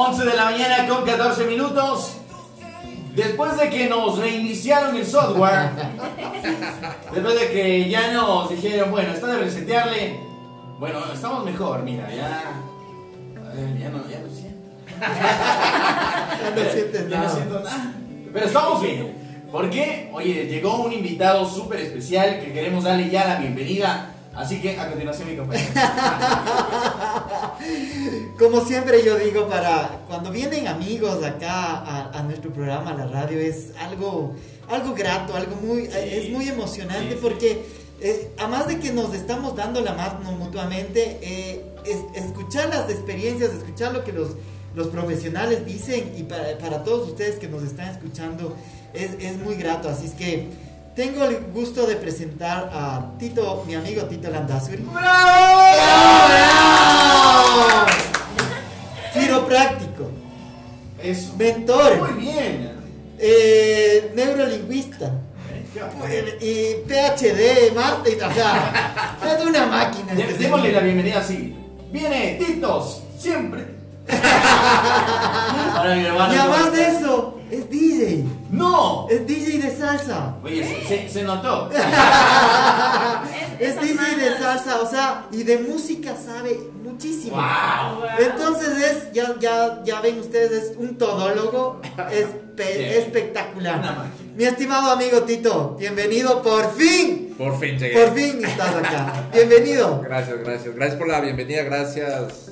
11 de la mañana con 14 minutos. Después de que nos reiniciaron el software, después de que ya nos dijeron, bueno, está de resetearle, bueno, estamos mejor, mira, ya. Ya no, ya no siento. ya no sientes Ya no siento nada. Pero estamos bien. ¿Por qué? Oye, llegó un invitado súper especial que queremos darle ya la bienvenida. Así que a continuación, mi compañero. Como siempre yo digo, para cuando vienen amigos acá a, a nuestro programa, a la radio, es algo, algo grato, algo muy, es muy emocionante Sí, sí. porque eh, además de que nos estamos dando la mano mutuamente, eh, es- escuchar las experiencias, escuchar lo que los, los profesionales dicen y para, para todos ustedes que nos están escuchando es, es muy grato. Así es que tengo el gusto de presentar a Tito, mi amigo Tito Landazuri. ¡Bravo! Quiropráctico, Eso. mentor, Muy bien. eh, neurolingüista ¿Qué va? eh, y PhD, máster, o sea, es una máquina. Este Démosle señor. la bienvenida así. Viene Titos, siempre. Ahora mi hermano. Y además de eso, es DJ, ¡No! es DJ de salsa. Oye, se, se- se notó. Es DJ de salsa, o sea, y de música sabe muchísimo. ¡Wow! Entonces es, ya, ya, ya ven ustedes, es un todólogo espe- Sí. espectacular. Una máquina. Mi estimado amigo Tito, bienvenido por fin. Por fin llegué. Por fin estás acá. Bienvenido. Gracias, gracias. Gracias por la bienvenida. Gracias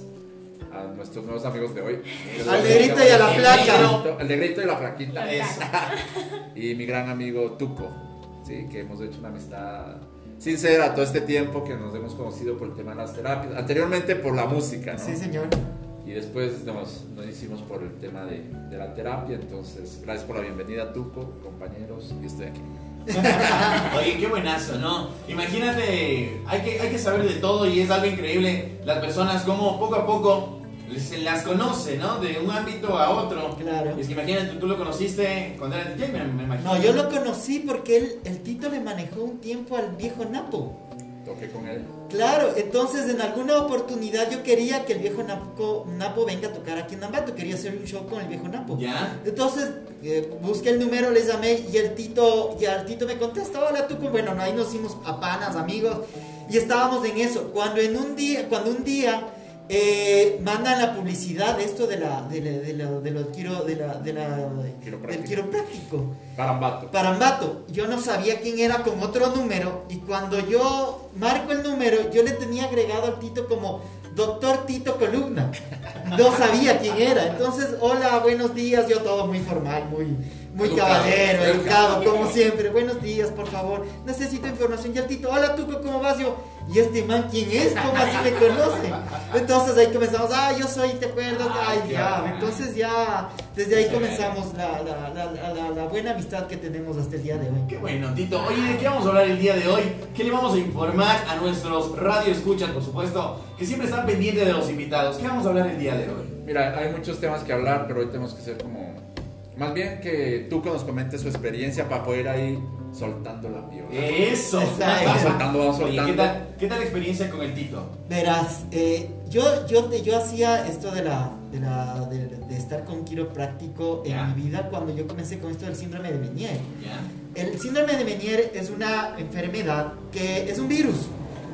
a nuestros nuevos amigos de hoy. Al negrito y a la flaca. Al negrito y la flaquita. Eso. Y mi gran amigo Tuco. Sí, que hemos hecho una amistad sincera todo este tiempo que nos hemos conocido por el tema de las terapias. Anteriormente por la música, ¿no? Sí, señor. Y después nos, nos hicimos por el tema de, de la terapia. Entonces, gracias por la bienvenida, Tuco, compañeros. Y estoy aquí. Oye, qué buenazo, ¿no? Imagínate, hay que, hay que saber de todo y es algo increíble las personas como poco a poco se las conoce, ¿no? De un ámbito a otro. Claro. Y es que imagínate, tú, tú lo conociste cuando era DJ, me, me imagino. No, yo lo conocí porque él, el Tito le manejó un tiempo al viejo Napo. Toqué con él. Claro, entonces en alguna oportunidad yo quería que el viejo Napo, Napo venga a tocar aquí en Ambato, quería hacer un show con el viejo Napo. ¿Ya? Entonces eh, busqué el número, les llamé y el Tito, y el Tito me contestó, hola tú, bueno, no, ahí nos hicimos a panas, amigos, y estábamos en eso. Cuando en un día, cuando un día eh, mandan la publicidad de esto de la, de la, de la, de quiro- de la, de la- del quiropráctico. Carambato. Parambato, yo no sabía quién era con otro número y cuando yo marco el número, yo le tenía agregado al Tito como Doctor Tito Columna. No sabía quién era. Entonces, hola, buenos días, yo todo muy formal, muy, muy Educado, caballero, educado. educado, como siempre. Buenos días, por favor. Necesito información. Y el Tito, hola, tú, ¿cómo vas? Yo, ¿y este man quién es? ¿Cómo así me conoce? Entonces ahí comenzamos, ah, yo soy, ¿te acuerdas? Ay, Ay, ya. Entonces ya, desde ahí comenzamos la, la, la, la, la- la buena amistad que tenemos hasta el día de hoy. Qué bueno, Tito. Oye, ¿de qué vamos a hablar el día de hoy? ¿Qué le vamos a informar a nuestros radio escuchas, por supuesto, que siempre están pendientes de los invitados? ¿Qué vamos a hablar el día de hoy? Mira, hay muchos temas que hablar, pero hoy tenemos que ser como. Más bien que tú que nos comentes su experiencia para poder ir soltando la piola. Eso. Vamos soltando, vamos Oye, soltando. ¿qué tal, ¿qué tal la experiencia con el Tito? Verás, eh, yo, yo, yo hacía esto de, la, de, la, de, de estar con quiropráctico en Ya. mi vida cuando yo comencé con esto del síndrome de Meniere. ¿Ya? El síndrome de Meniere es una enfermedad que es un virus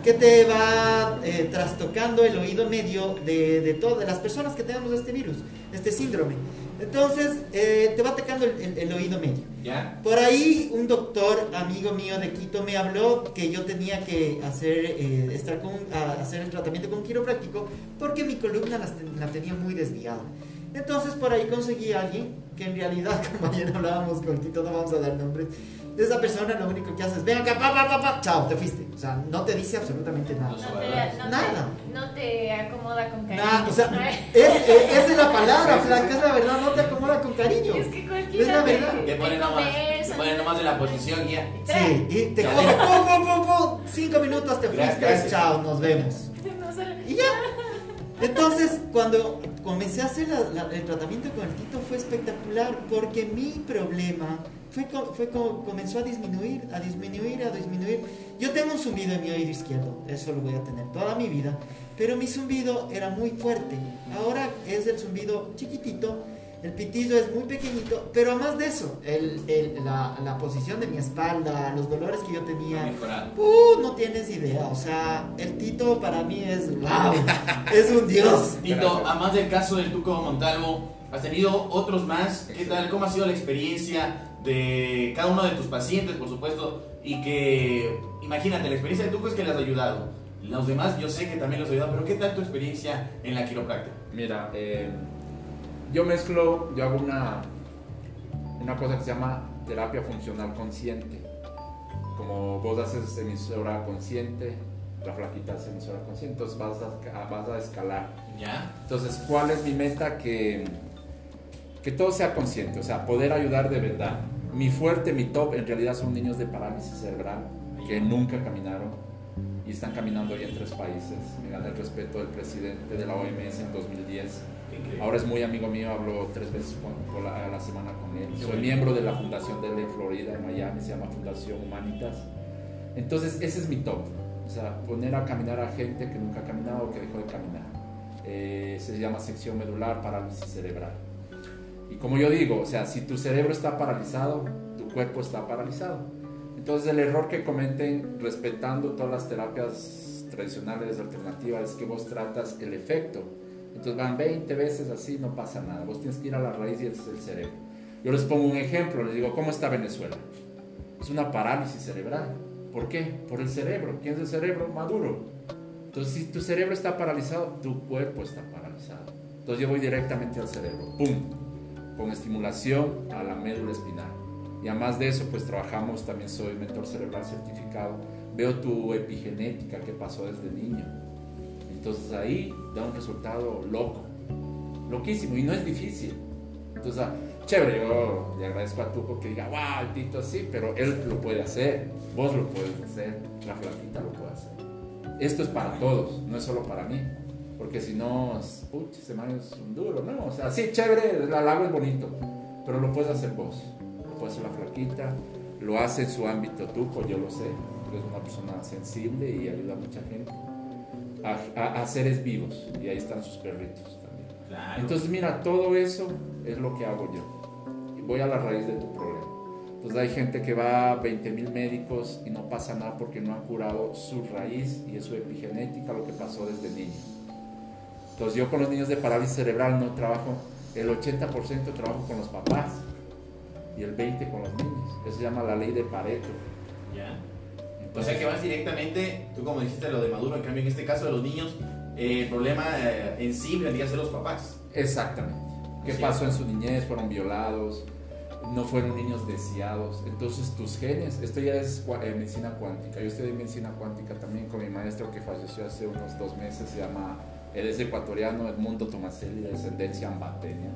que te va eh, trastocando el oído medio de, de todas las personas que tenemos este virus, este síndrome. Entonces, eh, te va atacando el- el- el oído medio. ¿Ya? Por ahí un doctor amigo mío de Quito me habló que yo tenía que hacer, eh, estar con, a- hacer el tratamiento con quiropráctico porque mi columna la, tenía muy desviada. Entonces por ahí conseguí a alguien que en realidad, como ayer hablábamos con Tito, no vamos a dar nombres, esa persona lo único que hace es, ven acá, pa, pa, pa, pa, chao, te fuiste. O sea, no te dice absolutamente nada. No No te, no, Nada. te, no te acomoda con cariño. Nada, o sea, es, es- esa es la palabra, flaca, es la verdad, no te acomoda con cariño. Es que cualquiera Es la te- verdad. Te te ponen nomás, ponen nomás de la posición ya. Sí, y te Ya. coge, pum, pum, pum, pum, cinco minutos te fuiste, gracias. chao, nos vemos. Y ya. Entonces, cuando comencé a hacer la- la- el tratamiento con el Tito fue espectacular porque mi problema fue, fue co- comenzó a disminuir, a disminuir, a disminuir. Yo tengo un zumbido en mi oído izquierdo, eso lo voy a tener toda mi vida, pero mi zumbido era muy fuerte. Ahora es el zumbido chiquitito, el pitillo es muy pequeñito, pero además de eso, el- el- la, la posición de mi espalda, los dolores que yo tenía, Mejorado. uh, no tienes idea. O sea, el Tito para mí es wow, es un dios. Tito, además del caso del Tuco Montalvo, ¿has tenido otros más? ¿Qué tal? ¿Cómo ha sido la experiencia de cada uno de tus pacientes, por supuesto? Y que, imagínate, la experiencia del Tuco es que les has ayudado. Los demás yo sé que también los has ayudado, pero ¿qué tal tu experiencia en la quiropráctica? Mira, eh, yo mezclo, yo hago una, una cosa que se llama terapia funcional consciente. Como vos haces emisora consciente, la flaquita hace emisora consciente, entonces vas a, vas a escalar. ¿Ya? Entonces, ¿cuál es mi meta? Que, que todo sea consciente, o sea, poder ayudar de verdad. Mi fuerte, mi top, en realidad son niños de parálisis cerebral que nunca caminaron y están caminando hoy en tres países. Me gané el respeto del presidente de la OMS en 2010. Ahora es muy amigo mío, hablo tres veces por la, a la semana con él. Soy miembro de la fundación de él en Florida, en Miami, se llama Fundación Humanitas. Entonces, ese es mi top. O sea, poner a caminar a gente que nunca ha caminado o que dejó de caminar. Eh, se llama sección medular, parálisis cerebral. Y como yo digo, o sea, si tu cerebro está paralizado, tu cuerpo está paralizado. Entonces el error que cometen respetando todas las terapias tradicionales alternativas es que vos tratas el efecto. Entonces van 20 veces así, no pasa nada. Vos tienes que ir a la raíz y es el cerebro. Yo les pongo un ejemplo, les digo, ¿cómo está Venezuela? Es una parálisis cerebral. ¿Por qué? Por el cerebro. ¿Quién es el cerebro? Maduro. Entonces, si tu cerebro está paralizado, tu cuerpo está paralizado. Entonces yo voy directamente al cerebro. ¡Pum! Con estimulación a la médula espinal. Y además de eso, pues trabajamos, también soy mentor cerebral certificado. Veo tu epigenética que pasó desde niño. Entonces ahí da un resultado loco. Loquísimo. Y no es difícil. Entonces, ah, chévere, yo le agradezco a Tuco que diga, wow, el Tito sí, pero él lo puede hacer. Vos lo puedes hacer. La flaquita lo puede hacer. Esto es para todos, no es solo para mí. Porque si no, es, puch, ese man es un duro, ¿no? O sea, sí, chévere, el halago es bonito, pero lo puedes hacer vos. Lo puede hacer la flaquita, lo hace en su ámbito Tuco, yo lo sé. Tú eres una persona sensible y ayuda a mucha gente. A, a- a seres vivos, y ahí están sus perritos también. Claro. Entonces, mira, todo eso es lo que hago yo. Y voy a la raíz de tu problema. Entonces, hay gente que va a 20 mil médicos y no pasa nada porque no han curado su raíz y es su epigenética, lo que pasó desde niño. Entonces, yo con los niños de parálisis cerebral no trabajo, el 80% trabajo con los papás y el 20% con los niños. Eso se llama la ley de Pareto. ¿Ya? O sea que vas directamente, tú como dijiste lo de Maduro, en cambio en este caso de los niños, eh, el problema eh, en sí vendría a ser los papás. Exactamente. ¿Qué Sí. pasó en su niñez? Fueron violados, no fueron niños deseados. Entonces tus genes, esto ya es eh, medicina cuántica. Yo estudié medicina cuántica también con mi maestro que falleció hace unos dos meses, se llama, él es ecuatoriano, Edmundo Tomaselli, de descendencia ambateña,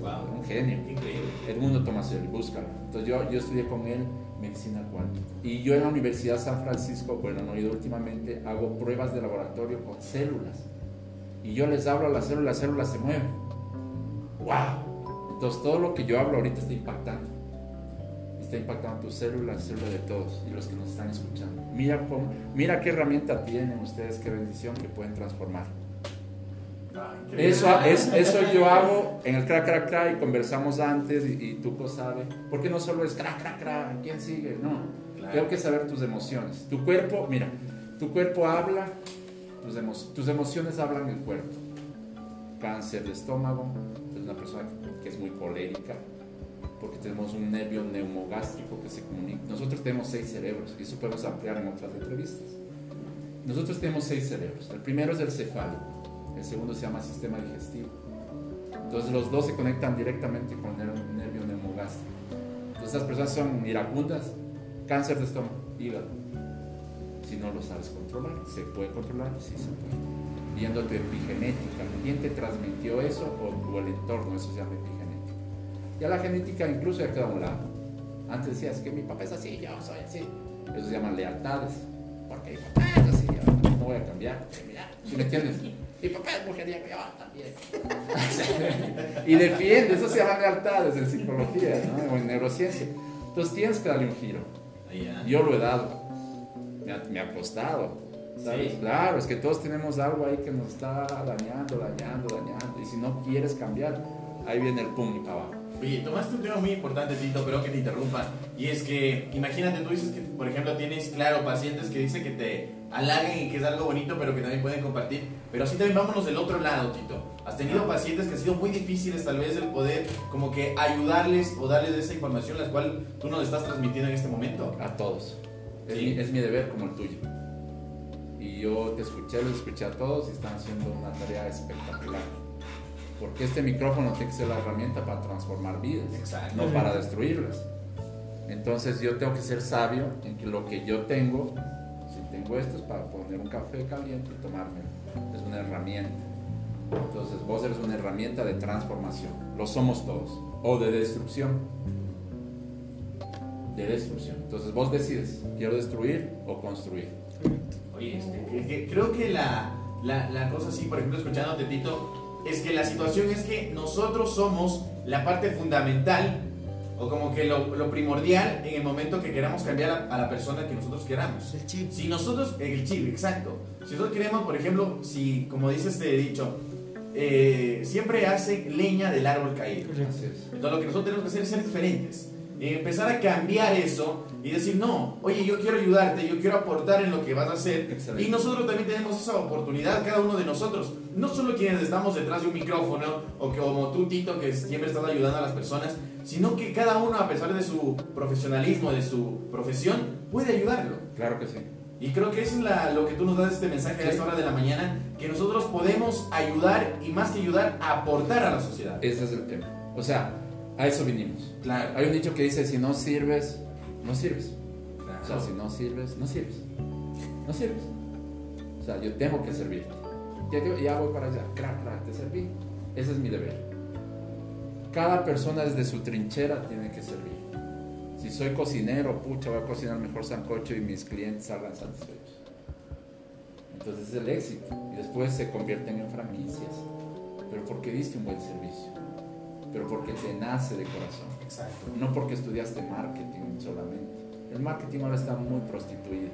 Wow. un genio. Increíble. Edmundo Tomaselli, búscalo. Entonces yo, yo estudié con él medicina cuántica. Y yo en la Universidad San Francisco, bueno, no he ido últimamente, hago pruebas de laboratorio con células. Y yo les hablo a las células, las células se mueven. ¡Wow! Entonces todo lo que yo hablo ahorita está impactando. Está impactando tus células, células de todos y los que nos están escuchando. Mira, cómo- mira qué herramienta tienen ustedes, qué bendición que pueden transformar. Eso, es- eso yo hago en el crack, crack, crack y conversamos antes y, y tú sabes. Porque no solo es crack, crack, crack, ¿quién sigue? No. Claro. Tengo que saber tus emociones. Tu cuerpo, mira, tu cuerpo habla, tus, emo- tus emociones hablan del cuerpo. Cáncer de estómago, es una persona que, que es muy colérica, porque tenemos un nervio neumogástrico que se comunica. Nosotros tenemos seis cerebros y eso podemos ampliar en otras entrevistas. Nosotros tenemos seis cerebros. El primero es el cefálico, el segundo se llama sistema digestivo. Entonces los dos se conectan directamente con el nervio neumogástrico. Entonces estas personas son iracundas, cáncer de estómago, hígado. Si no lo sabes controlar, ¿se puede controlar? Sí, se puede. Viendo tu epigenética, ¿quién te transmitió eso o, o el entorno? Eso se llama epigenética. Ya la genética incluso ya queda a un lado. Antes decías que mi papá es así, yo soy así. Eso se llaman lealtades. Porque mi papá es así, yo no voy a cambiar. ¿sí me entiendes? Mi papá es mujeriego, yo también. y defiende, eso se llama lealtades en psicología ¿no? o en neurociencia. Entonces tienes que darle un giro. Yo lo he dado. Me ha, me ha costado. ¿sabes? Sí. Claro, es que todos tenemos algo ahí que nos está dañando, dañando, dañando. Y si no quieres cambiar, ahí viene el pum y para abajo. Oye, tomaste un tema muy importante, Tito, pero que te interrumpa. Y es que, imagínate, tú dices que, por ejemplo, tienes, claro, pacientes que dicen que te halagan y que es algo bonito, pero que también pueden compartir. Pero así también vámonos del otro lado, Tito. Has tenido pacientes que ha sido muy difíciles, tal vez, el poder como que ayudarles o darles esa información, la cual tú nos estás transmitiendo en este momento. A todos. Es, Sí. mi, es mi deber como el tuyo. Y yo te escuché, los escuché a todos y están haciendo una tarea espectacular. Porque este micrófono tiene que ser la herramienta para transformar vidas, Exacto. no para destruirlas. Entonces yo tengo que ser sabio en que lo que yo tengo, tengo esto es para poner un café caliente y tomármelo. Es una herramienta. Entonces vos eres una herramienta de transformación. Lo somos todos. O de destrucción de destrucción. Entonces vos decides, quiero destruir o construir. Oye, es que- que- que creo que la, la, cosa así, por ejemplo, escuchándote, Tito, es que la situación es que nosotros somos la parte fundamental o como que lo, lo primordial en el momento que queramos cambiar a, a la persona que nosotros queramos. El chip. Si nosotros, el chip, exacto. Si nosotros queremos, por ejemplo, si, como dice este dicho, eh, siempre hace leña del árbol caído. Entonces lo que nosotros tenemos que hacer es ser diferentes. Eh, empezar a cambiar eso y decir, no, oye, yo quiero ayudarte, yo quiero aportar en lo que vas a hacer. Excelente. Y nosotros también tenemos esa oportunidad, cada uno de nosotros. No solo quienes estamos detrás de un micrófono o que como tú, Tito, que siempre estás ayudando a las personas, sino que cada uno, a pesar de su profesionalismo, de su profesión, puede ayudarlo. Claro que sí. Y creo que eso es la- lo que tú nos das este mensaje a Sí. esta hora de la mañana, que nosotros podemos ayudar y más que ayudar, aportar a la sociedad. Ese es el tema. O sea, a eso vinimos. Claro. Hay un dicho que dice, si no sirves, no sirves. claro. O sea, si no sirves, no sirves. No sirves. O sea, yo tengo que servirte. Ya, ya voy para allá. Crack, crack, te serví. Ese es mi deber. Cada persona desde su trinchera tiene que servir. Si soy cocinero, pucha, voy a cocinar mejor sancocho y mis clientes salgan satisfechos. Entonces es el éxito. Y después se convierten en franquicias. Pero porque diste un buen servicio. Pero porque te nace de corazón. Exacto. No porque estudiaste marketing solamente. El marketing ahora está muy prostituido.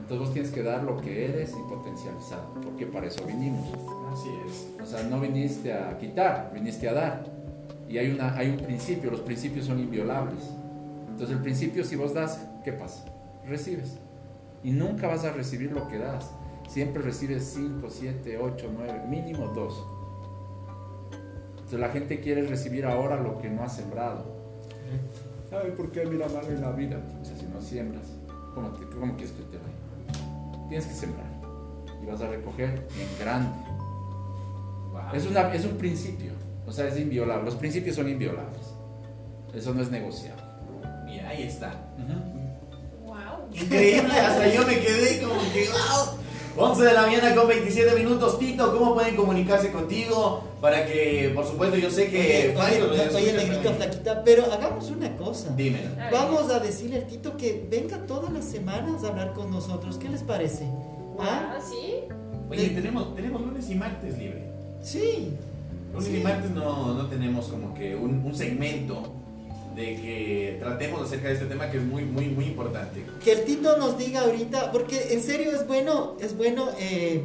Entonces vos tienes que dar lo que eres y potencializar, porque para eso vinimos. Así es. O sea, no viniste a quitar, viniste a dar. Y hay, una, hay un principio, los principios son inviolables. Entonces el principio, si vos das, ¿qué pasa? Recibes. Y nunca vas a recibir lo que das. Siempre recibes 5, 7, 8, 9, mínimo 2. Entonces la gente quiere recibir ahora lo que no ha sembrado. Ay, ¿por qué mira mal en la vida? O sea, si no siembras, ¿cómo, te- cómo quieres que te vaya? Tienes que sembrar. Y vas a recoger en grande. Wow. Es, una, es un principio, o sea, es inviolable. Los principios son inviolables. Eso no es negociable. Mira, ahí está. Wow. Increíble, hasta yo me quedé como que wow. 11 de la mañana con 27 minutos. Tito, ¿cómo pueden comunicarse contigo? Para que, por supuesto, yo sé que. Oye, negrito flaquita, pero hagamos una cosa. Dímelo. Vamos a decirle al Tito que venga todas las semanas a hablar con nosotros. ¿Qué les parece? ¿Ah? Ah, sí. Oye, tenemos, tenemos lunes y martes libre. Sí. Lunes Sí. y martes no, no tenemos como que un, un segmento de que tratemos acerca de este tema que es muy, muy, muy importante. Que el Tito nos diga ahorita, porque en serio es bueno, es bueno eh,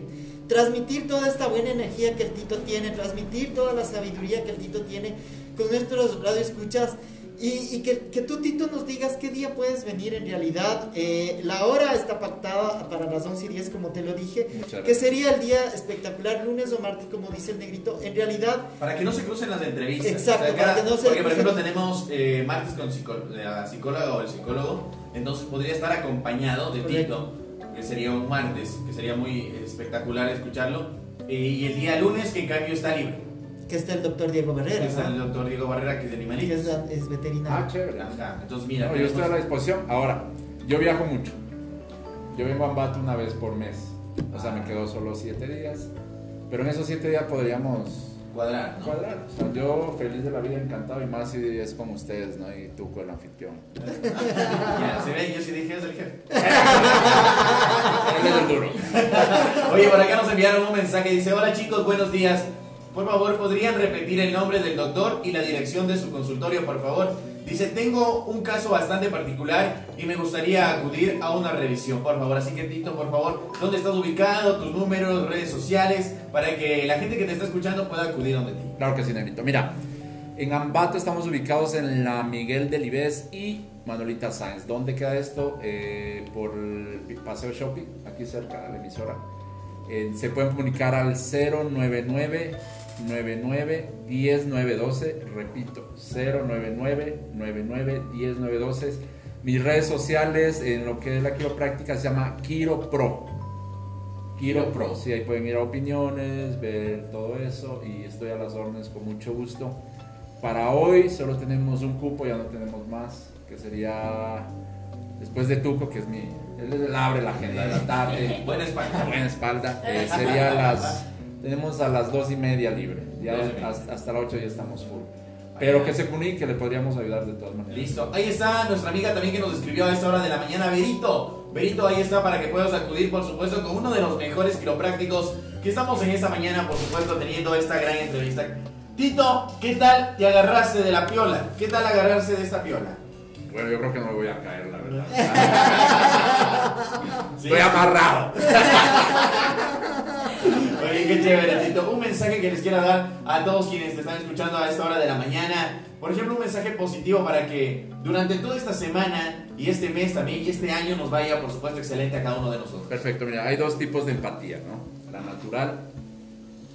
transmitir toda esta buena energía que el Tito tiene, transmitir toda la sabiduría que el Tito tiene con nuestros radioescuchas y, y que, que tú, Tito, nos digas qué día puedes venir en realidad. Eh, la hora está pactada para las 11 y 10, como te lo dije, que sería el día espectacular, lunes o martes, como dice el negrito. En realidad, Para que no se crucen las entrevistas. Exacto, para que no se Porque, por ejemplo, tenemos eh, martes con la psicóloga o el psicólogo. Entonces podría estar acompañado de Correcto. Tito, que sería un martes, que sería muy espectacular escucharlo. Eh, y el día lunes, que en cambio está libre. Que está el doctor Diego Barrera, Que está el ¿no? doctor Diego Barrera, que es de que animalitos. es, es veterinario. Ah, chévere. Ajá. Entonces, mira, No, yo estoy a la disposición. Ahora, yo viajo mucho. Yo vengo a Ambato una vez por mes. O sea, me quedo solo siete días. Pero en esos siete días podríamos cuadrar, ¿no? cuadrar. O sea, yo feliz de la vida, encantado. Y más si es como ustedes, ¿no? Y tú con el anfitrión. Ya, se ve, yo sí dije, es el jefe. Él es el duro. Oye, por acá nos enviaron un mensaje. Dice, hola chicos, buenos días. Por favor, ¿podrían repetir el nombre del doctor y la dirección de su consultorio, por favor? Dice, tengo un caso bastante particular y me gustaría acudir a una revisión, por favor. Así que Tito, por favor, ¿dónde estás ubicado? Tus números, redes sociales, para que la gente que te está escuchando pueda acudir donde ti. Claro que sí, Negrito. Mira, en Ambato estamos ubicados en la Miguel de Libes y Manuelita Sáenz. ¿Dónde queda esto? Eh, por el Paseo Shopping, aquí cerca de la emisora. Eh, se pueden comunicar al 099 99 10912, repito, 099 99 10912. Mis redes sociales en lo que es la quiropráctica se llama Quiro Pro. Quiro Pro, sí, ahí pueden ir a opiniones, ver todo eso y estoy a las órdenes con mucho gusto. Para hoy solo tenemos un cupo, ya no tenemos más, que sería después de Tuco, que es mi, él abre la agenda de la tarde. Buena espalda. Buena espalda. Eh, sería las. Tenemos a las dos y media libre. Ya media. hasta, hasta las 8 ya estamos full. Pero que se comunique, le podríamos ayudar de todas maneras. Listo. Ahí está nuestra amiga también que nos escribió a esta hora de la mañana, Berito. Berito, ahí está para que puedas acudir, por supuesto, con uno de los mejores quiroprácticos que estamos en esta mañana, por supuesto, teniendo esta gran entrevista. Tito, ¿qué tal te agarraste de la piola? ¿Qué tal agarrarse de esta piola? Bueno, yo creo que no me voy a caer, la verdad. Estoy amarrado. Qué chévere, Tito. Un mensaje que les quiera dar a todos quienes te están escuchando a esta hora de la mañana. Por ejemplo, un mensaje positivo para que durante toda esta semana y este mes también y este año nos vaya, por supuesto, excelente a cada uno de nosotros. Perfecto, mira, hay dos tipos de empatía, ¿no? La natural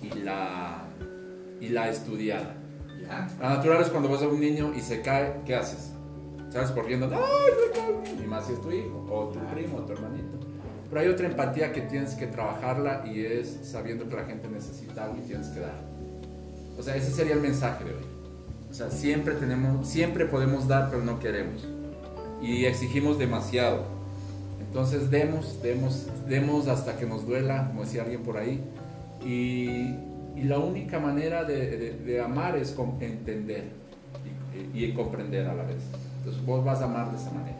y la, y la estudiada. ¿Ya? La natural es cuando vas a un niño y se cae, ¿qué haces? Sales corriendo, ¡ay, se cae! Y más si es tu hijo, o tu primo, o tu hermanito. Pero hay otra empatía que tienes que trabajarla y es sabiendo que la gente necesita algo y tienes que dar. O sea, ese sería el mensaje de hoy. O sea, siempre tenemos, siempre podemos dar, pero no queremos. Y exigimos demasiado. Entonces demos, demos, demos hasta que nos duela, como decía alguien por ahí. Y, y la única manera de, de- de amar es entender y, y comprender a la vez. Entonces vos vas a amar de esa manera.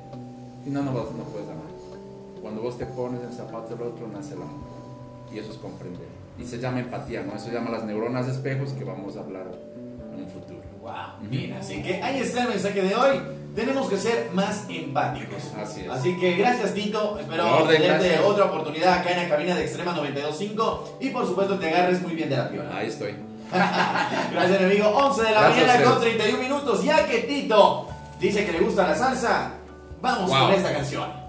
Si no, no, vas- no puedes amar. Cuando vos te pones en el zapato del otro, nace el amor. Y eso es comprender. Y se llama empatía, ¿no? Eso se llama las neuronas de espejos que vamos a hablar en un futuro. Wow, bien, así que ahí está el mensaje de hoy. Tenemos que ser más empáticos. Así es. Así que gracias, Tito. Espero orden, tenerte gracias. otra oportunidad acá en la cabina de Extrema 92.5 y por supuesto te agarres muy bien de la piola. Ahí estoy. Gracias, mi amigo. 11 de la Gracias mañana con ustedes. 31 minutos. Ya que Tito dice que le gusta la salsa, vamos Wow. con esta canción.